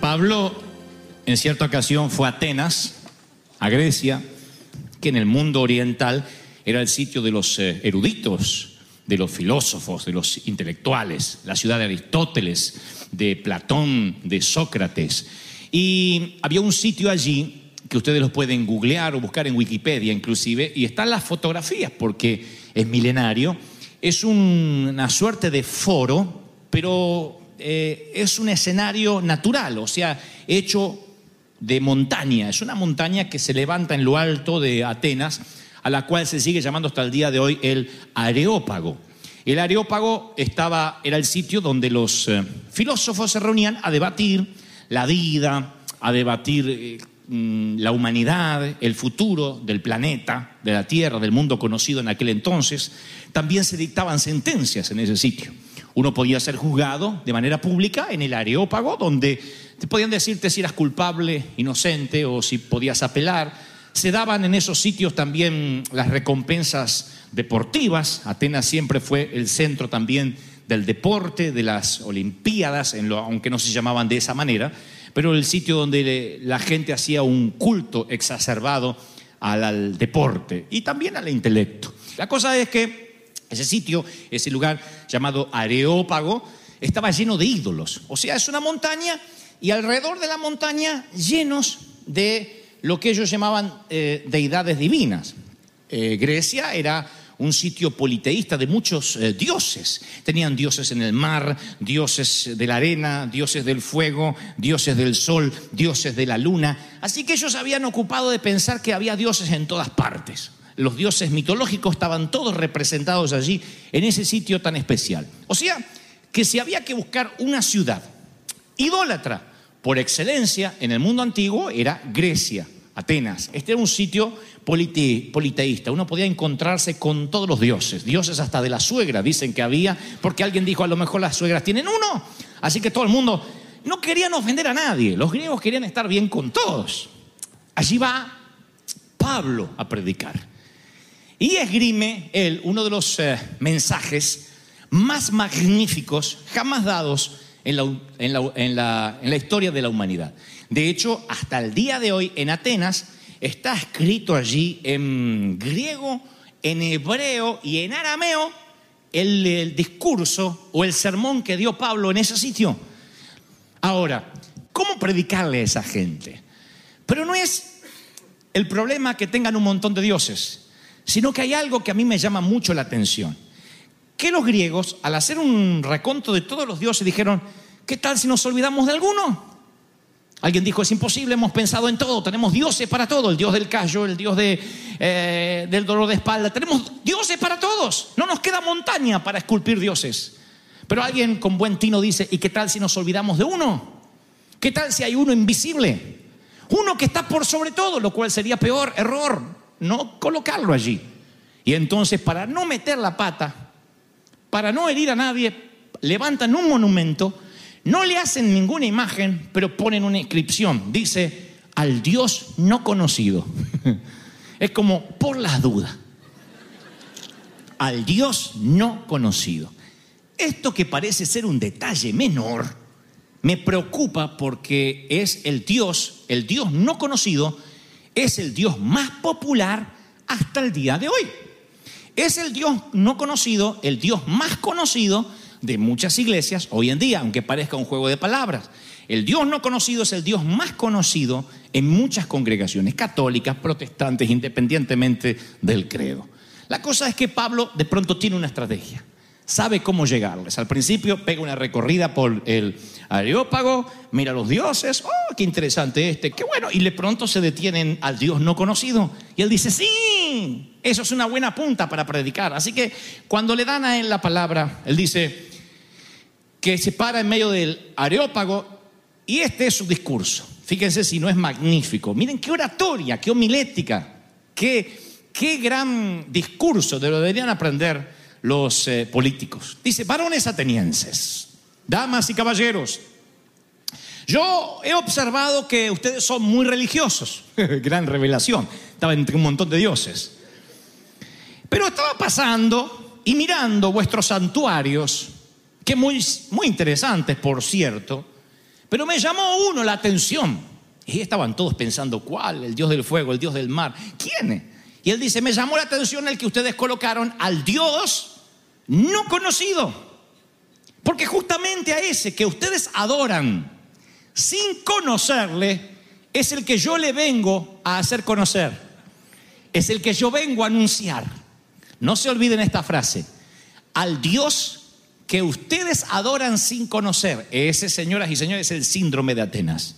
Pablo en cierta ocasión fue a Atenas, a Grecia, que en el mundo oriental era el sitio de los eh, eruditos, de los filósofos, de los intelectuales, la ciudad de Aristóteles, de Platón, de Sócrates. Y había un sitio allí que ustedes lo pueden googlear o buscar en Wikipedia inclusive, y están las fotografías porque es milenario. Es una suerte de foro, pero eh, es un escenario natural, o sea, hecho de montaña. Es una montaña que se levanta en lo alto de Atenas, a la cual se sigue llamando hasta el día de hoy el Areópago. El Areópago estaba, era el sitio donde los eh, filósofos se reunían a debatir la vida, a debatir eh, mm, la humanidad, el futuro del planeta, de la Tierra, del mundo conocido en aquel entonces. También se dictaban sentencias en ese sitio. Uno podía ser juzgado de manera pública en el Areópago, donde te podían decirte si eras culpable, inocente o si podías apelar. Se daban en esos sitios también las recompensas deportivas. Atenas siempre fue el centro también del deporte, de las Olimpiadas, aunque no se llamaban de esa manera, pero el sitio donde la gente hacía un culto exacerbado al deporte y también al intelecto. La cosa es que ese sitio, ese lugar llamado Areópago, estaba lleno de ídolos. O sea, es una montaña y alrededor de la montaña llenos de lo que ellos llamaban eh, deidades divinas. Eh, Grecia era un sitio politeísta de muchos eh, dioses. Tenían dioses en el mar, dioses de la arena, dioses del fuego, dioses del sol, dioses de la luna. Así que ellos habían ocupado de pensar que había dioses en todas partes los dioses mitológicos estaban todos representados allí en ese sitio tan especial. O sea, que si había que buscar una ciudad idólatra por excelencia en el mundo antiguo era Grecia, Atenas. Este era un sitio politeísta. Uno podía encontrarse con todos los dioses, dioses hasta de la suegra, dicen que había, porque alguien dijo a lo mejor las suegras tienen uno. Así que todo el mundo no querían ofender a nadie. Los griegos querían estar bien con todos. Allí va Pablo a predicar. Y esgrime él uno de los eh, mensajes más magníficos jamás dados en la, historia de la humanidad. De hecho, hasta el día de hoy en Atenas está escrito allí en griego, en hebreo y en arameo el, el, discurso o el sermón que dio Pablo en ese sitio. Ahora, ¿cómo predicarle a esa gente? Pero no es el problema que tengan un montón de dioses sino que hay algo que a mí me llama mucho la atención. Que los griegos, al hacer un reconto de todos los dioses, dijeron, ¿qué tal si nos olvidamos de alguno? Alguien dijo, es imposible, hemos pensado en todo, tenemos dioses para todo, el dios del callo, el dios eh, del dolor de espalda, tenemos dioses para todos, no nos queda montaña para esculpir dioses. Pero alguien con buen tino dice, ¿y qué tal si nos olvidamos de uno? ¿Qué tal si hay uno invisible? Uno que está por sobre todo, lo cual sería peor, error no colocarlo allí. Y entonces, para no meter la pata, para no herir a nadie, levantan un monumento, no le hacen ninguna imagen, pero ponen una inscripción. Dice, al Dios no conocido. es como por las dudas. Al Dios no conocido. Esto que parece ser un detalle menor, me preocupa porque es el Dios, el Dios no conocido, es el Dios más popular hasta el día de hoy. Es el Dios no conocido, el Dios más conocido de muchas iglesias hoy en día, aunque parezca un juego de palabras. El Dios no conocido es el Dios más conocido en muchas congregaciones católicas, protestantes, independientemente del credo. La cosa es que Pablo de pronto tiene una estrategia sabe cómo llegarles. Al principio pega una recorrida por el Areópago, mira a los dioses, oh, qué interesante este, qué bueno, y de pronto se detienen al Dios no conocido. Y él dice, sí, eso es una buena punta para predicar. Así que cuando le dan a él la palabra, él dice que se para en medio del Areópago y este es su discurso. Fíjense si no es magnífico. Miren qué oratoria, qué homilética, qué, qué gran discurso, de lo deberían aprender los eh, políticos. Dice, varones atenienses, damas y caballeros, yo he observado que ustedes son muy religiosos. Gran revelación. Estaba entre un montón de dioses. Pero estaba pasando y mirando vuestros santuarios, que muy, muy interesantes, por cierto, Pero me llamó uno la atención. Y estaban todos pensando, ¿cuál? El Dios del fuego, el Dios del mar. ¿Quién? Y él dice, me llamó la atención el que ustedes colocaron al Dios no conocido. Porque justamente a ese que ustedes adoran sin conocerle, es el que yo le vengo a hacer conocer. Es el que yo vengo a anunciar. No se olviden esta frase. Al Dios que ustedes adoran sin conocer. Ese, señoras y señores, es el síndrome de Atenas.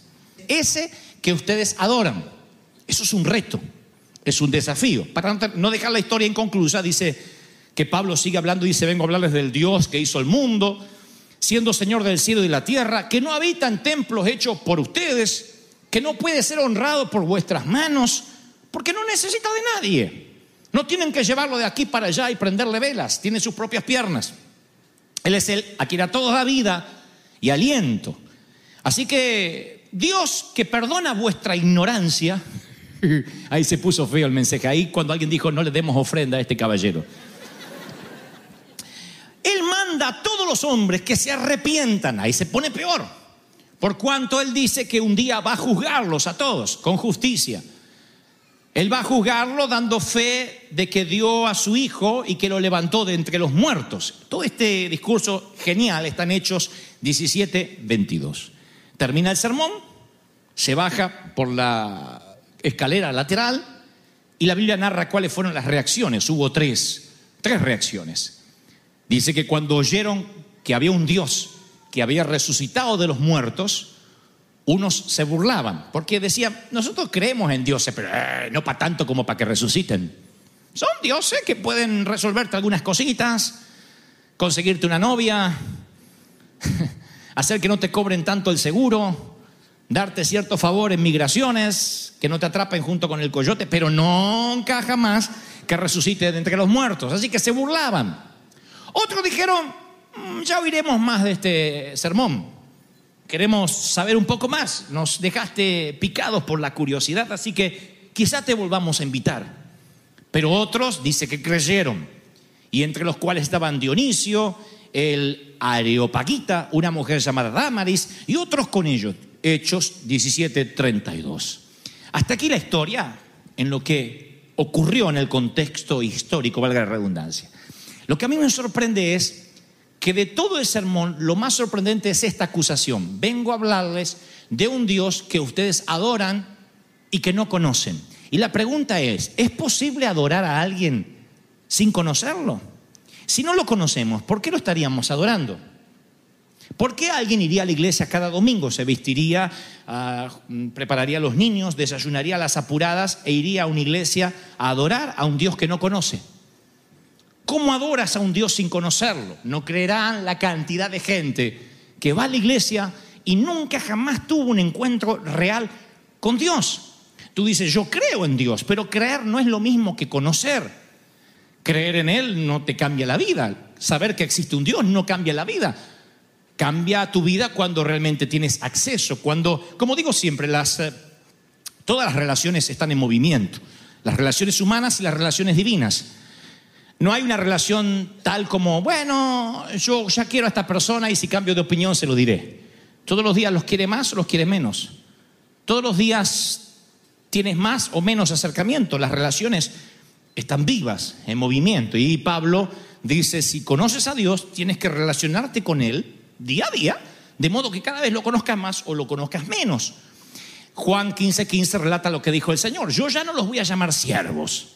Ese que ustedes adoran. Eso es un reto, es un desafío. Para no dejar la historia inconclusa, dice que Pablo sigue hablando y dice, vengo a hablarles del Dios que hizo el mundo, siendo Señor del cielo y la tierra, que no habita en templos hechos por ustedes, que no puede ser honrado por vuestras manos, porque no necesita de nadie. No tienen que llevarlo de aquí para allá y prenderle velas, tiene sus propias piernas. Él es el a quien a todos da vida y aliento. Así que Dios que perdona vuestra ignorancia, ahí se puso feo el mensaje, ahí cuando alguien dijo no le demos ofrenda a este caballero. Él manda a todos los hombres que se arrepientan, ahí se pone peor, por cuanto Él dice que un día va a juzgarlos a todos con justicia. Él va a juzgarlo dando fe de que dio a su hijo y que lo levantó de entre los muertos. Todo este discurso genial está en Hechos 17, 22. Termina el sermón, se baja por la escalera lateral y la Biblia narra cuáles fueron las reacciones. Hubo tres, tres reacciones. Dice que cuando oyeron que había un Dios que había resucitado de los muertos, unos se burlaban, porque decían, nosotros creemos en dioses, pero eh, no para tanto como para que resuciten. Son dioses que pueden resolverte algunas cositas, conseguirte una novia, hacer que no te cobren tanto el seguro, darte cierto favor en migraciones, que no te atrapen junto con el coyote, pero nunca jamás que resucite entre los muertos. Así que se burlaban. Otros dijeron, mm, ya oiremos más de este sermón queremos saber un poco más. Nos dejaste picados por la curiosidad, así que quizá te volvamos a invitar. Pero otros dice que creyeron, y entre los cuales estaban Dionisio, el Areopagita, una mujer llamada Damaris, y otros con ellos. Hechos 17:32. Hasta aquí la historia en lo que ocurrió en el contexto histórico, valga la redundancia. Lo que a mí me sorprende es que de todo el sermón lo más sorprendente es esta acusación. Vengo a hablarles de un Dios que ustedes adoran y que no conocen. Y la pregunta es, ¿es posible adorar a alguien sin conocerlo? Si no lo conocemos, ¿por qué lo estaríamos adorando? ¿Por qué alguien iría a la iglesia cada domingo? Se vestiría, ah, prepararía a los niños, desayunaría a las apuradas e iría a una iglesia a adorar a un Dios que no conoce. ¿Cómo adoras a un Dios sin conocerlo? No creerán la cantidad de gente que va a la iglesia y nunca jamás tuvo un encuentro real con Dios. Tú dices, yo creo en Dios, pero creer no es lo mismo que conocer. Creer en Él no te cambia la vida. Saber que existe un Dios no cambia la vida. Cambia tu vida cuando realmente tienes acceso, cuando, como digo siempre, las, eh, todas las relaciones están en movimiento. Las relaciones humanas y las relaciones divinas. No hay una relación tal como, bueno, yo ya quiero a esta persona y si cambio de opinión se lo diré. Todos los días los quiere más o los quiere menos. Todos los días tienes más o menos acercamiento. Las relaciones están vivas, en movimiento. Y Pablo dice, si conoces a Dios, tienes que relacionarte con Él día a día, de modo que cada vez lo conozcas más o lo conozcas menos. Juan 15:15 15 relata lo que dijo el Señor. Yo ya no los voy a llamar siervos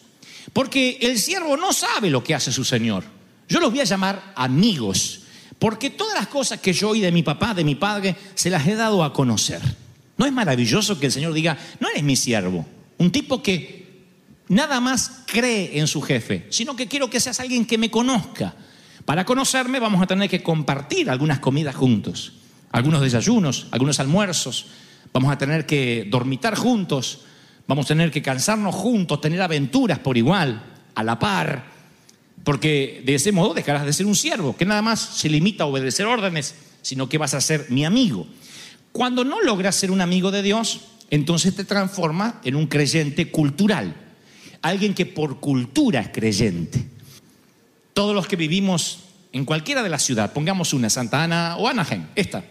porque el siervo no sabe lo que hace su Señor. Yo los voy a llamar amigos, porque todas las cosas que yo oí de mi papá, de mi padre, se las he dado a conocer. ¿No es maravilloso que el Señor diga, no eres mi siervo? Un tipo que nada más cree en su jefe, sino que quiero que seas alguien que me conozca. Para conocerme vamos a tener que compartir algunas comidas juntos, algunos desayunos, algunos almuerzos, vamos a tener que dormitar juntos, Vamos a tener que cansarnos juntos, tener aventuras por igual, a la par, porque de ese modo dejarás de ser un siervo, que nada más se limita a obedecer órdenes, sino que vas a ser mi amigo. Cuando no logras ser un amigo de Dios, entonces te transforma en un creyente cultural, alguien que por cultura es creyente. Todos los que vivimos en cualquiera de las ciudades, pongamos una, Santa Ana o Anaheim, esta,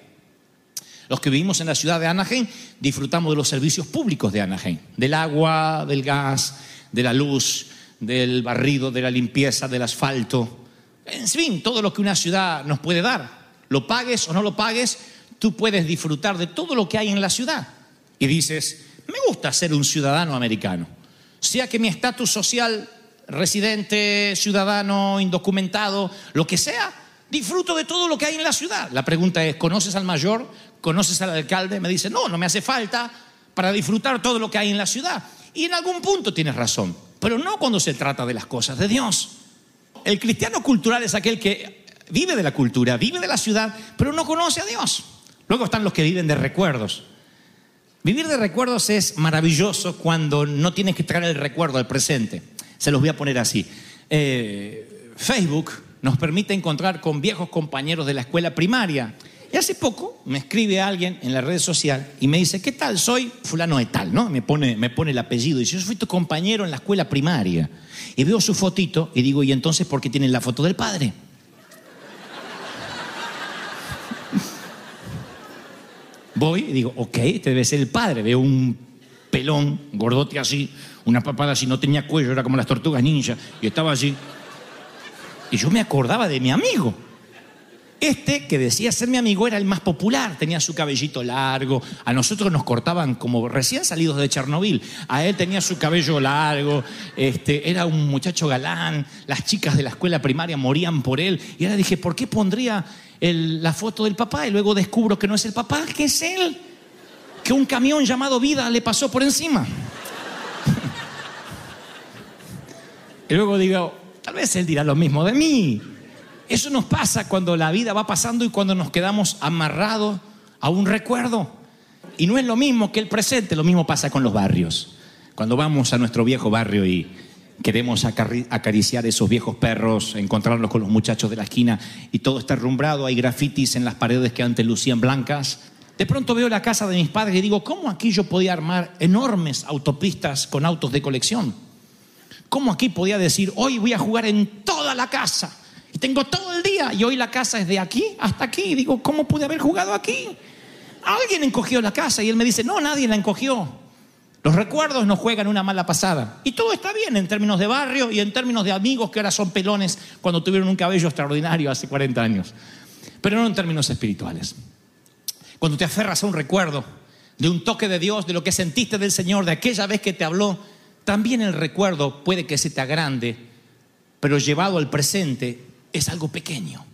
Los que vivimos en la ciudad de Anaheim disfrutamos de los servicios públicos de Anaheim, del agua, del gas, de la luz, del barrido, de la limpieza, del asfalto. En fin, todo lo que una ciudad nos puede dar. Lo pagues o no lo pagues, tú puedes disfrutar de todo lo que hay en la ciudad. Y dices, me gusta ser un ciudadano americano. Sea que mi estatus social, residente, ciudadano, indocumentado, lo que sea, disfruto de todo lo que hay en la ciudad. La pregunta es, ¿conoces al mayor? ¿Conoces al alcalde? Me dice, no, no me hace falta para disfrutar todo lo que hay en la ciudad. Y en algún punto tienes razón, pero no cuando se trata de las cosas de Dios. El cristiano cultural es aquel que vive de la cultura, vive de la ciudad, pero no conoce a Dios. Luego están los que viven de recuerdos. Vivir de recuerdos es maravilloso cuando no tienes que traer el recuerdo al presente. Se los voy a poner así. Eh, Facebook nos permite encontrar con viejos compañeros de la escuela primaria. Y hace poco me escribe alguien en la red social y me dice, ¿qué tal? Soy fulano de tal, ¿no? Me pone, me pone el apellido y dice, yo fui tu compañero en la escuela primaria. Y veo su fotito y digo, ¿y entonces por qué tienen la foto del padre? Voy y digo, ok, este debe ser el padre. Veo un pelón, gordote así, una papada así, no tenía cuello, era como las tortugas ninja, y estaba así. Y yo me acordaba de mi amigo. Este que decía ser mi amigo era el más popular, tenía su cabellito largo, a nosotros nos cortaban como recién salidos de Chernobyl, a él tenía su cabello largo, este, era un muchacho galán, las chicas de la escuela primaria morían por él, y ahora dije, ¿por qué pondría la foto del papá? Y luego descubro que no es el papá, que es él, que un camión llamado vida le pasó por encima. y luego digo, tal vez él dirá lo mismo de mí. Eso nos pasa cuando la vida va pasando y cuando nos quedamos amarrados a un recuerdo. Y no es lo mismo que el presente, lo mismo pasa con los barrios. Cuando vamos a nuestro viejo barrio y queremos acariciar esos viejos perros, encontrarlos con los muchachos de la esquina y todo está rumbrado, hay grafitis en las paredes que antes lucían blancas. De pronto veo la casa de mis padres y digo, ¿cómo aquí yo podía armar enormes autopistas con autos de colección? ¿Cómo aquí podía decir, hoy voy a jugar en toda la casa? Tengo todo el día y hoy la casa es de aquí hasta aquí. Y digo, ¿cómo pude haber jugado aquí? Alguien encogió la casa y él me dice, no, nadie la encogió. Los recuerdos nos juegan una mala pasada. Y todo está bien en términos de barrio y en términos de amigos que ahora son pelones cuando tuvieron un cabello extraordinario hace 40 años. Pero no en términos espirituales. Cuando te aferras a un recuerdo de un toque de Dios, de lo que sentiste del Señor, de aquella vez que te habló, también el recuerdo puede que se te agrande, pero llevado al presente es algo pequeño.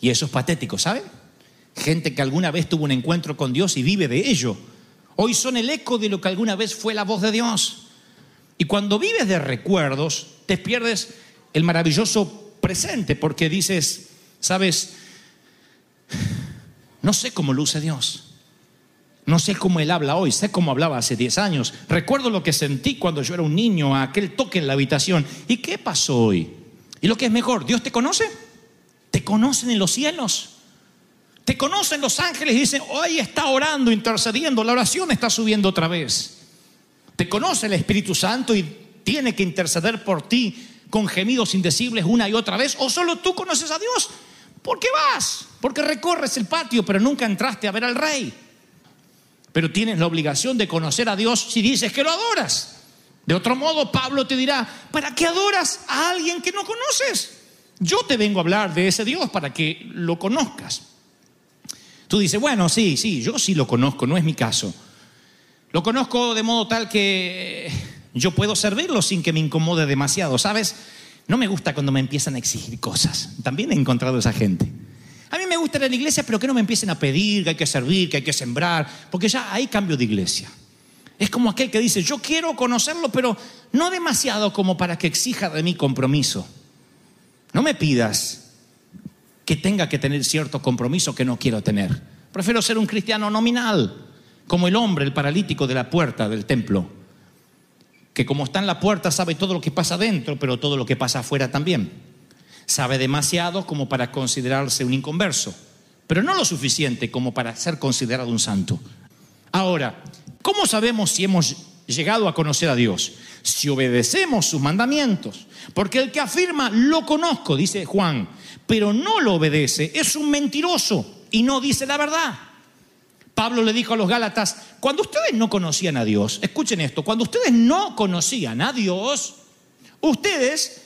Y eso es patético, ¿saben? Gente que alguna vez tuvo un encuentro con Dios y vive de ello. Hoy son el eco de lo que alguna vez fue la voz de Dios. Y cuando vives de recuerdos, te pierdes el maravilloso presente porque dices, sabes, no sé cómo luce Dios. No sé cómo Él habla hoy, sé cómo hablaba hace 10 años. Recuerdo lo que sentí cuando yo era un niño, aquel toque en la habitación. ¿Y qué pasó hoy? Y lo que es mejor, Dios te conoce. Te conocen en los cielos. Te conocen los ángeles y dicen, hoy está orando, intercediendo, la oración está subiendo otra vez. Te conoce el Espíritu Santo y tiene que interceder por ti con gemidos indecibles una y otra vez. O solo tú conoces a Dios. ¿Por qué vas? Porque recorres el patio, pero nunca entraste a ver al rey. Pero tienes la obligación de conocer a Dios si dices que lo adoras. De otro modo, Pablo te dirá, ¿para qué adoras a alguien que no conoces? Yo te vengo a hablar de ese Dios para que lo conozcas. Tú dices, bueno, sí, sí, yo sí lo conozco, no es mi caso. Lo conozco de modo tal que yo puedo servirlo sin que me incomode demasiado, ¿sabes? No me gusta cuando me empiezan a exigir cosas. También he encontrado a esa gente. A mí me gusta ir a la iglesia, pero que no me empiecen a pedir que hay que servir, que hay que sembrar, porque ya hay cambio de iglesia. Es como aquel que dice, yo quiero conocerlo, pero no demasiado como para que exija de mí compromiso. No me pidas que tenga que tener cierto compromiso que no quiero tener. Prefiero ser un cristiano nominal, como el hombre, el paralítico de la puerta del templo, que como está en la puerta sabe todo lo que pasa dentro, pero todo lo que pasa afuera también. Sabe demasiado como para considerarse un inconverso, pero no lo suficiente como para ser considerado un santo. Ahora, ¿Cómo sabemos si hemos llegado a conocer a Dios? Si obedecemos sus mandamientos. Porque el que afirma, lo conozco, dice Juan, pero no lo obedece, es un mentiroso y no dice la verdad. Pablo le dijo a los Gálatas, cuando ustedes no conocían a Dios, escuchen esto, cuando ustedes no conocían a Dios, ustedes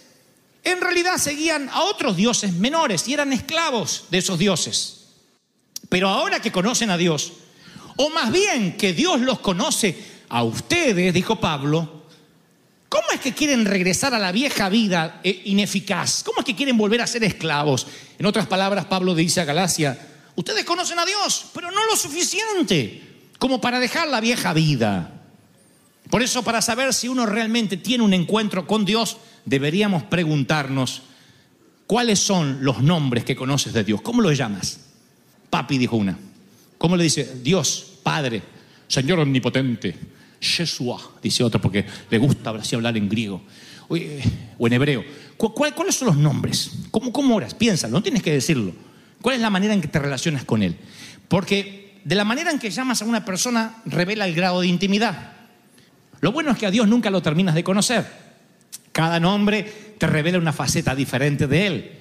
en realidad seguían a otros dioses menores y eran esclavos de esos dioses. Pero ahora que conocen a Dios, o más bien que Dios los conoce a ustedes, dijo Pablo, ¿cómo es que quieren regresar a la vieja vida eh, ineficaz? ¿Cómo es que quieren volver a ser esclavos? En otras palabras, Pablo dice a Galacia, ustedes conocen a Dios, pero no lo suficiente como para dejar la vieja vida. Por eso, para saber si uno realmente tiene un encuentro con Dios, deberíamos preguntarnos cuáles son los nombres que conoces de Dios. ¿Cómo lo llamas? Papi dijo una. ¿Cómo le dice? Dios, Padre, Señor omnipotente, Yeshua, dice otro porque le gusta hablar en griego o en hebreo. ¿Cuáles son los nombres? ¿Cómo, cómo oras? Piénsalo, no tienes que decirlo. ¿Cuál es la manera en que te relacionas con Él? Porque de la manera en que llamas a una persona revela el grado de intimidad. Lo bueno es que a Dios nunca lo terminas de conocer. Cada nombre te revela una faceta diferente de Él.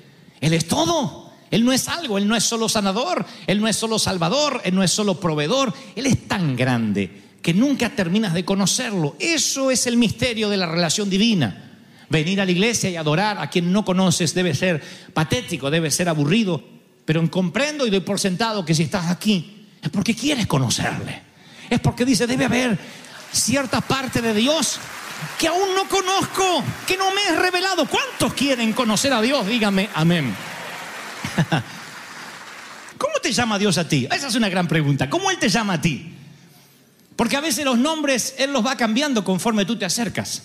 Él es todo. Él no es algo, Él no es solo sanador, Él no es solo salvador, Él no es solo proveedor. Él es tan grande que nunca terminas de conocerlo. Eso es el misterio de la relación divina. Venir a la iglesia y adorar a quien no conoces debe ser patético, debe ser aburrido, pero comprendo y doy por sentado que si estás aquí es porque quieres conocerle. Es porque dice, debe haber cierta parte de Dios que aún no conozco, que no me es revelado. ¿Cuántos quieren conocer a Dios? Dígame amén. ¿Cómo te llama Dios a ti? Esa es una gran pregunta. ¿Cómo Él te llama a ti? Porque a veces los nombres Él los va cambiando conforme tú te acercas.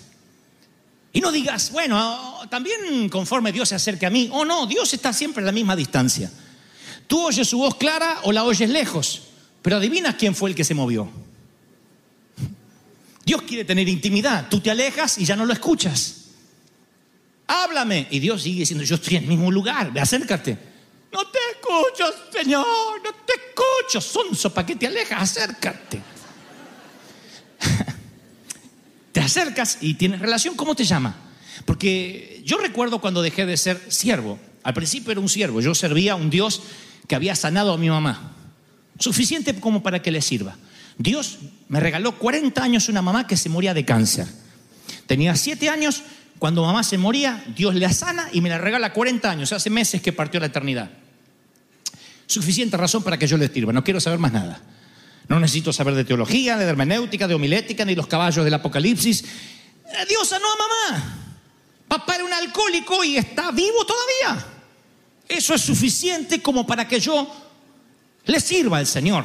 Y no digas, bueno, también conforme Dios se acerca a mí. Oh, no, Dios está siempre a la misma distancia. Tú oyes su voz clara o la oyes lejos, pero adivinas quién fue el que se movió. Dios quiere tener intimidad. Tú te alejas y ya no lo escuchas. Háblame. Y Dios sigue diciendo, yo estoy en el mismo lugar, acércate. No te escucho, Señor, no te escucho. Sonso, ¿para qué te alejas? Acércate. te acercas y tienes relación, ¿cómo te llama? Porque yo recuerdo cuando dejé de ser siervo. Al principio era un siervo, yo servía a un Dios que había sanado a mi mamá. Suficiente como para que le sirva. Dios me regaló 40 años una mamá que se moría de cáncer. Tenía 7 años, cuando mamá se moría, Dios la sana y me la regala 40 años, hace meses que partió la eternidad. Suficiente razón para que yo le sirva, no quiero saber más nada. No necesito saber de teología, de hermenéutica, de homilética, ni los caballos del Apocalipsis. Dios sanó a mamá. Papá era un alcohólico y está vivo todavía. Eso es suficiente como para que yo le sirva al Señor.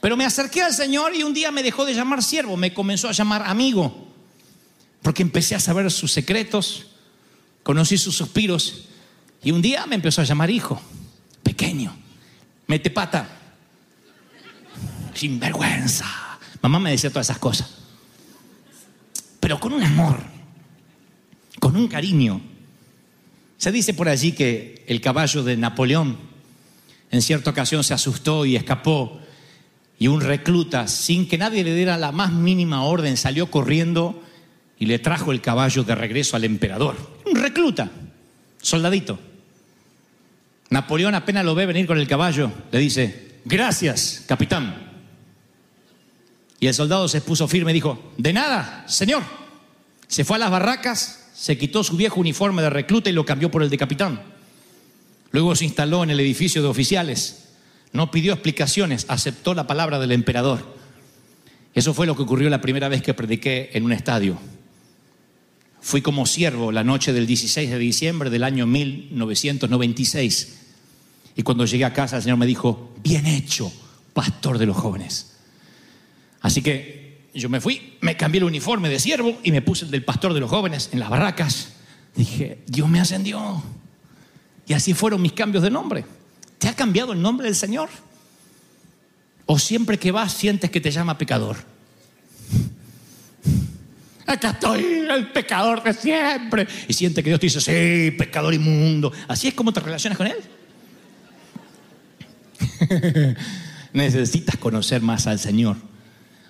Pero me acerqué al Señor y un día me dejó de llamar siervo, me comenzó a llamar amigo, porque empecé a saber sus secretos, conocí sus suspiros y un día me empezó a llamar hijo, pequeño, mete pata, sin vergüenza. Mamá me decía todas esas cosas, pero con un amor, con un cariño. Se dice por allí que el caballo de Napoleón en cierta ocasión se asustó y escapó y un recluta, sin que nadie le diera la más mínima orden, salió corriendo y le trajo el caballo de regreso al emperador. Un recluta, soldadito. Napoleón apenas lo ve venir con el caballo, le dice, gracias, capitán. Y el soldado se puso firme y dijo, de nada, señor. Se fue a las barracas, se quitó su viejo uniforme de recluta y lo cambió por el de capitán. Luego se instaló en el edificio de oficiales no pidió explicaciones, aceptó la palabra del emperador. Eso fue lo que ocurrió la primera vez que prediqué en un estadio. Fui como siervo la noche del 16 de diciembre del año 1996. Y cuando llegué a casa el Señor me dijo, bien hecho, pastor de los jóvenes. Así que yo me fui, me cambié el uniforme de siervo y me puse el del pastor de los jóvenes en las barracas. Dije, Dios me ascendió. Y así fueron mis cambios de nombre. ¿Te ha cambiado el nombre del Señor? ¿O siempre que vas sientes que te llama pecador? Acá estoy, el pecador de siempre. Y siente que Dios te dice, sí, pecador inmundo. ¿Así es como te relacionas con Él? Necesitas conocer más al Señor.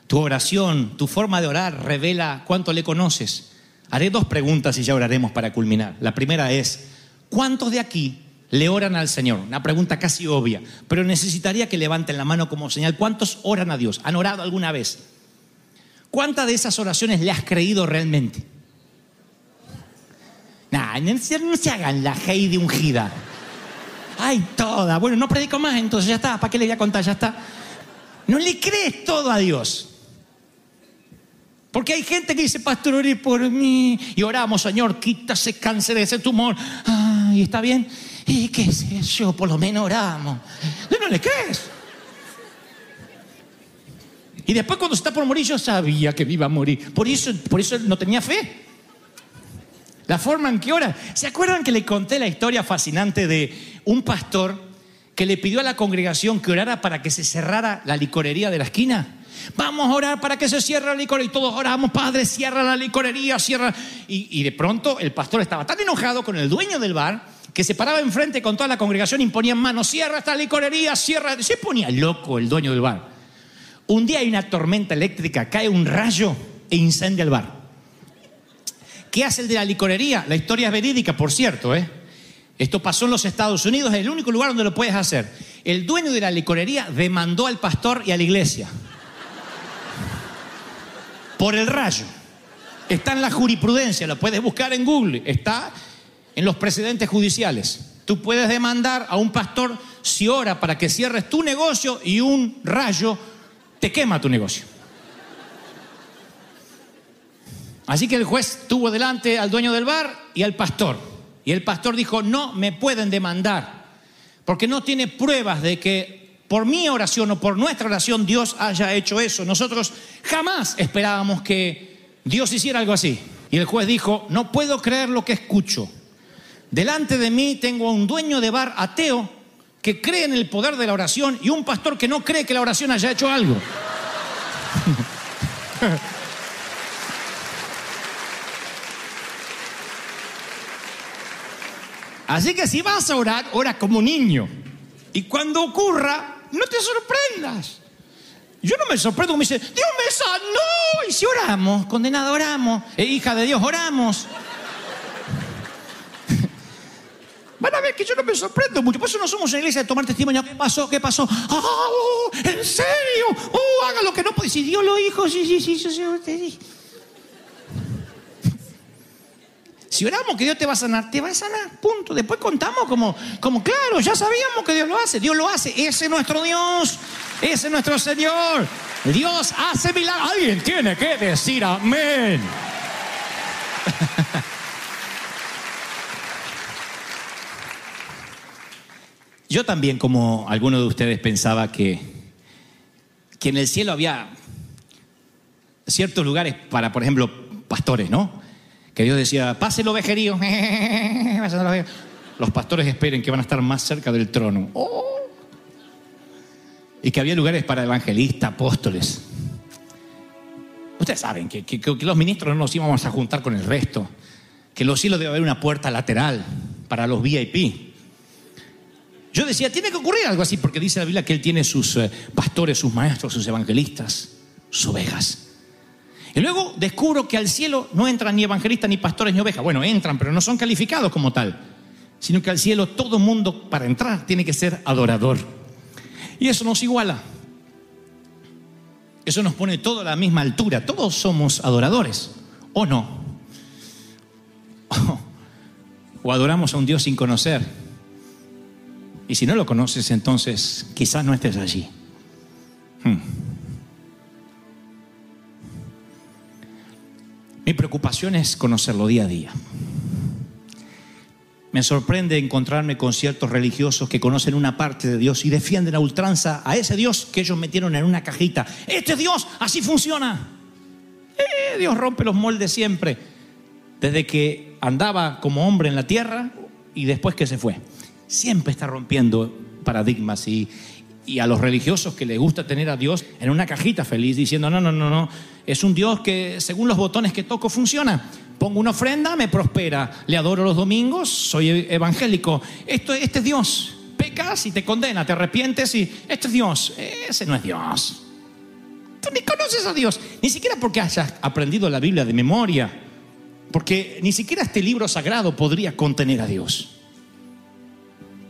Tu oración, tu forma de orar revela cuánto le conoces. Haré dos preguntas y ya oraremos para culminar. La primera es, ¿cuántos de aquí le oran al Señor? Una pregunta casi obvia, pero necesitaría que levanten la mano como señal. ¿Cuántos oran a Dios? ¿Han orado alguna vez? ¿Cuántas de esas oraciones le has creído realmente? Nah, no se hagan la de ungida. Ay, toda. Bueno, no predico más, entonces ya está. ¿Para qué le voy a contar? Ya está. No le crees todo a Dios. Porque hay gente que dice, pastor, oré por mí. Y oramos, Señor, quita ese cáncer, ese tumor. Ay, ¿está bien? ¿Y qué sé yo? Por lo menos oramos. ¿No, no le crees? Y después cuando está por morir, yo sabía que iba a morir. Por eso, por eso no tenía fe. La forma en que ora. ¿Se acuerdan que le conté la historia fascinante de un pastor que le pidió a la congregación que orara para que se cerrara la licorería de la esquina? Vamos a orar para que se cierre la licorería. Y todos oramos, Padre, cierra la licorería, cierra. Y, y de pronto el pastor estaba tan enojado con el dueño del bar que se paraba enfrente con toda la congregación y ponía manos, cierra esta licorería, cierra. Se ponía loco el dueño del bar. Un día hay una tormenta eléctrica, cae un rayo e incendia el bar. ¿Qué hace el de la licorería? La historia es verídica, por cierto, ¿eh? Esto pasó en los Estados Unidos, es el único lugar donde lo puedes hacer. El dueño de la licorería demandó al pastor y a la iglesia. Por el rayo. Está en la jurisprudencia, lo puedes buscar en Google. Está en los precedentes judiciales. Tú puedes demandar a un pastor si ora para que cierres tu negocio y un rayo te quema tu negocio. Así que el juez tuvo delante al dueño del bar y al pastor. Y el pastor dijo, no me pueden demandar, porque no tiene pruebas de que por mi oración o por nuestra oración Dios haya hecho eso. Nosotros jamás esperábamos que Dios hiciera algo así. Y el juez dijo, no puedo creer lo que escucho. Delante de mí tengo a un dueño de bar ateo que cree en el poder de la oración y un pastor que no cree que la oración haya hecho algo. Así que si vas a orar, ora como niño. Y cuando ocurra, no te sorprendas. Yo no me sorprendo, me dice, Dios me sanó. Y si oramos, condenado, oramos. Eh, hija de Dios, oramos. Van a ver que yo no me sorprendo mucho. Por eso no somos una iglesia de tomar testimonio. ¿Qué pasó? ¿Qué pasó? ¡Oh! ¿En serio? ¡Oh! Haga lo que no puede. Si Dios lo dijo, sí, sí, sí, sí, sí. Si oramos que Dios te va a sanar, te va a sanar, punto. Después contamos como, como claro, ya sabíamos que Dios lo hace. Dios lo hace. Ese es nuestro Dios. Ese es nuestro Señor. Dios hace milagros. Alguien tiene que decir amén. Yo también, como alguno de ustedes, pensaba que, que en el cielo había ciertos lugares para, por ejemplo, pastores, ¿no? Que Dios decía, pase el ovejerío. Los pastores esperen que van a estar más cerca del trono. Oh. Y que había lugares para evangelistas, apóstoles. Ustedes saben que, los ministros no nos íbamos a juntar con el resto. Que en los cielos debe haber una puerta lateral para los VIP. Yo decía, tiene que ocurrir algo así, porque dice la Biblia que Él tiene sus eh, pastores, sus maestros, sus evangelistas, sus ovejas. Y luego descubro que al cielo no entran ni evangelistas, ni pastores, ni ovejas. Bueno, entran, pero no son calificados como tal. Sino que al cielo todo mundo para entrar tiene que ser adorador. Y eso nos iguala. Eso nos pone todo a la misma altura. Todos somos adoradores. ¿O no? O adoramos a un Dios sin conocer. Y si no lo conoces, entonces quizás no estés allí. Hmm. Mi preocupación es conocerlo día a día. Me sorprende encontrarme con ciertos religiosos que conocen una parte de Dios y defienden a ultranza a ese Dios que ellos metieron en una cajita. Este Dios así funciona. Eh, Dios rompe los moldes siempre, desde que andaba como hombre en la tierra y después que se fue. Siempre está rompiendo paradigmas y, y a los religiosos que les gusta tener a Dios en una cajita feliz diciendo, no, no, no, no, es un Dios que según los botones que toco funciona. Pongo una ofrenda, me prospera. Le adoro los domingos, soy evangélico. Esto, este es Dios. Pecas y te condena, te arrepientes y este es Dios. Ese no es Dios. Tú ni conoces a Dios, ni siquiera porque hayas aprendido la Biblia de memoria, porque ni siquiera este libro sagrado podría contener a Dios.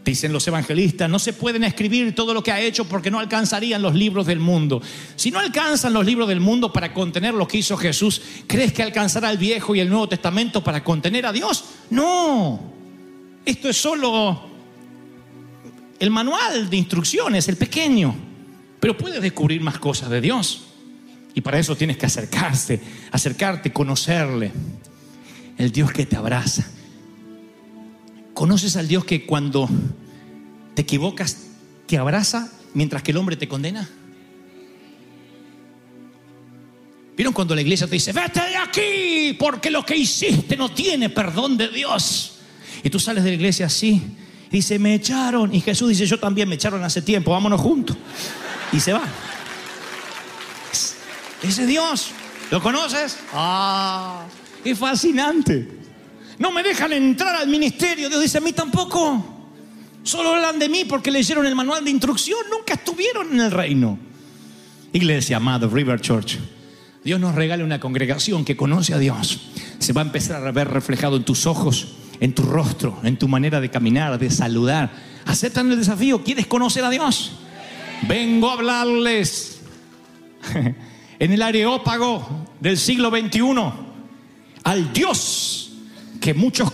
Dicen los evangelistas, no se pueden escribir todo lo que ha hecho porque no alcanzarían los libros del mundo. Si no alcanzan los libros del mundo para contener lo que hizo Jesús, ¿crees que alcanzará el Viejo y el Nuevo Testamento para contener a Dios? No. Esto es solo el manual de instrucciones, el pequeño. Pero puedes descubrir más cosas de Dios. Y para eso tienes que acercarse, acercarte, conocerle. El Dios que te abraza ¿Conoces al Dios que cuando te equivocas te abraza mientras que el hombre te condena? ¿Vieron cuando la iglesia te dice, vete de aquí porque lo que hiciste no tiene perdón de Dios? Y tú sales de la iglesia así, y dice, me echaron. Y Jesús dice, yo también me echaron hace tiempo, vámonos juntos. Y se va. Ese Dios, ¿lo conoces? Ah, es fascinante. No me dejan entrar al ministerio. Dios dice, a mí tampoco. Solo hablan de mí porque leyeron el manual de instrucción. Nunca estuvieron en el reino. Iglesia amada, River Church. Dios nos regala una congregación que conoce a Dios. Se va a empezar a ver reflejado en tus ojos, en tu rostro, en tu manera de caminar, de saludar. ¿Aceptan el desafío? ¿Quieres conocer a Dios? Vengo a hablarles en el areópago del siglo XXI al Dios que muchos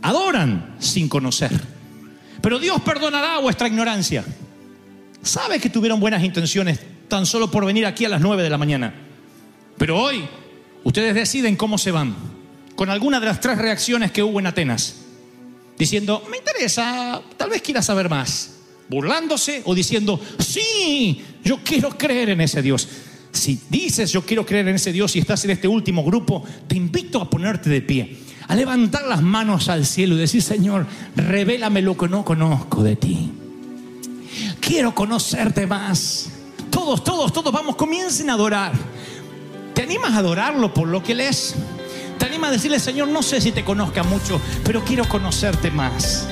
adoran sin conocer. Pero Dios perdonará vuestra ignorancia. Sabe que tuvieron buenas intenciones tan solo por venir aquí a las 9 de la mañana. Pero hoy ustedes deciden cómo se van. Con alguna de las tres reacciones que hubo en Atenas. Diciendo, me interesa, tal vez quiera saber más. Burlándose o diciendo, sí, yo quiero creer en ese Dios. Si dices yo quiero creer en ese Dios y estás en este último grupo, te invito a ponerte de pie a levantar las manos al cielo y decir, Señor, revélame lo que no conozco de ti. Quiero conocerte más. Todos, todos, todos, vamos, comiencen a adorar. ¿Te animas a adorarlo por lo que Él es? ¿Te animas a decirle, Señor, no sé si te conozca mucho, pero quiero conocerte más?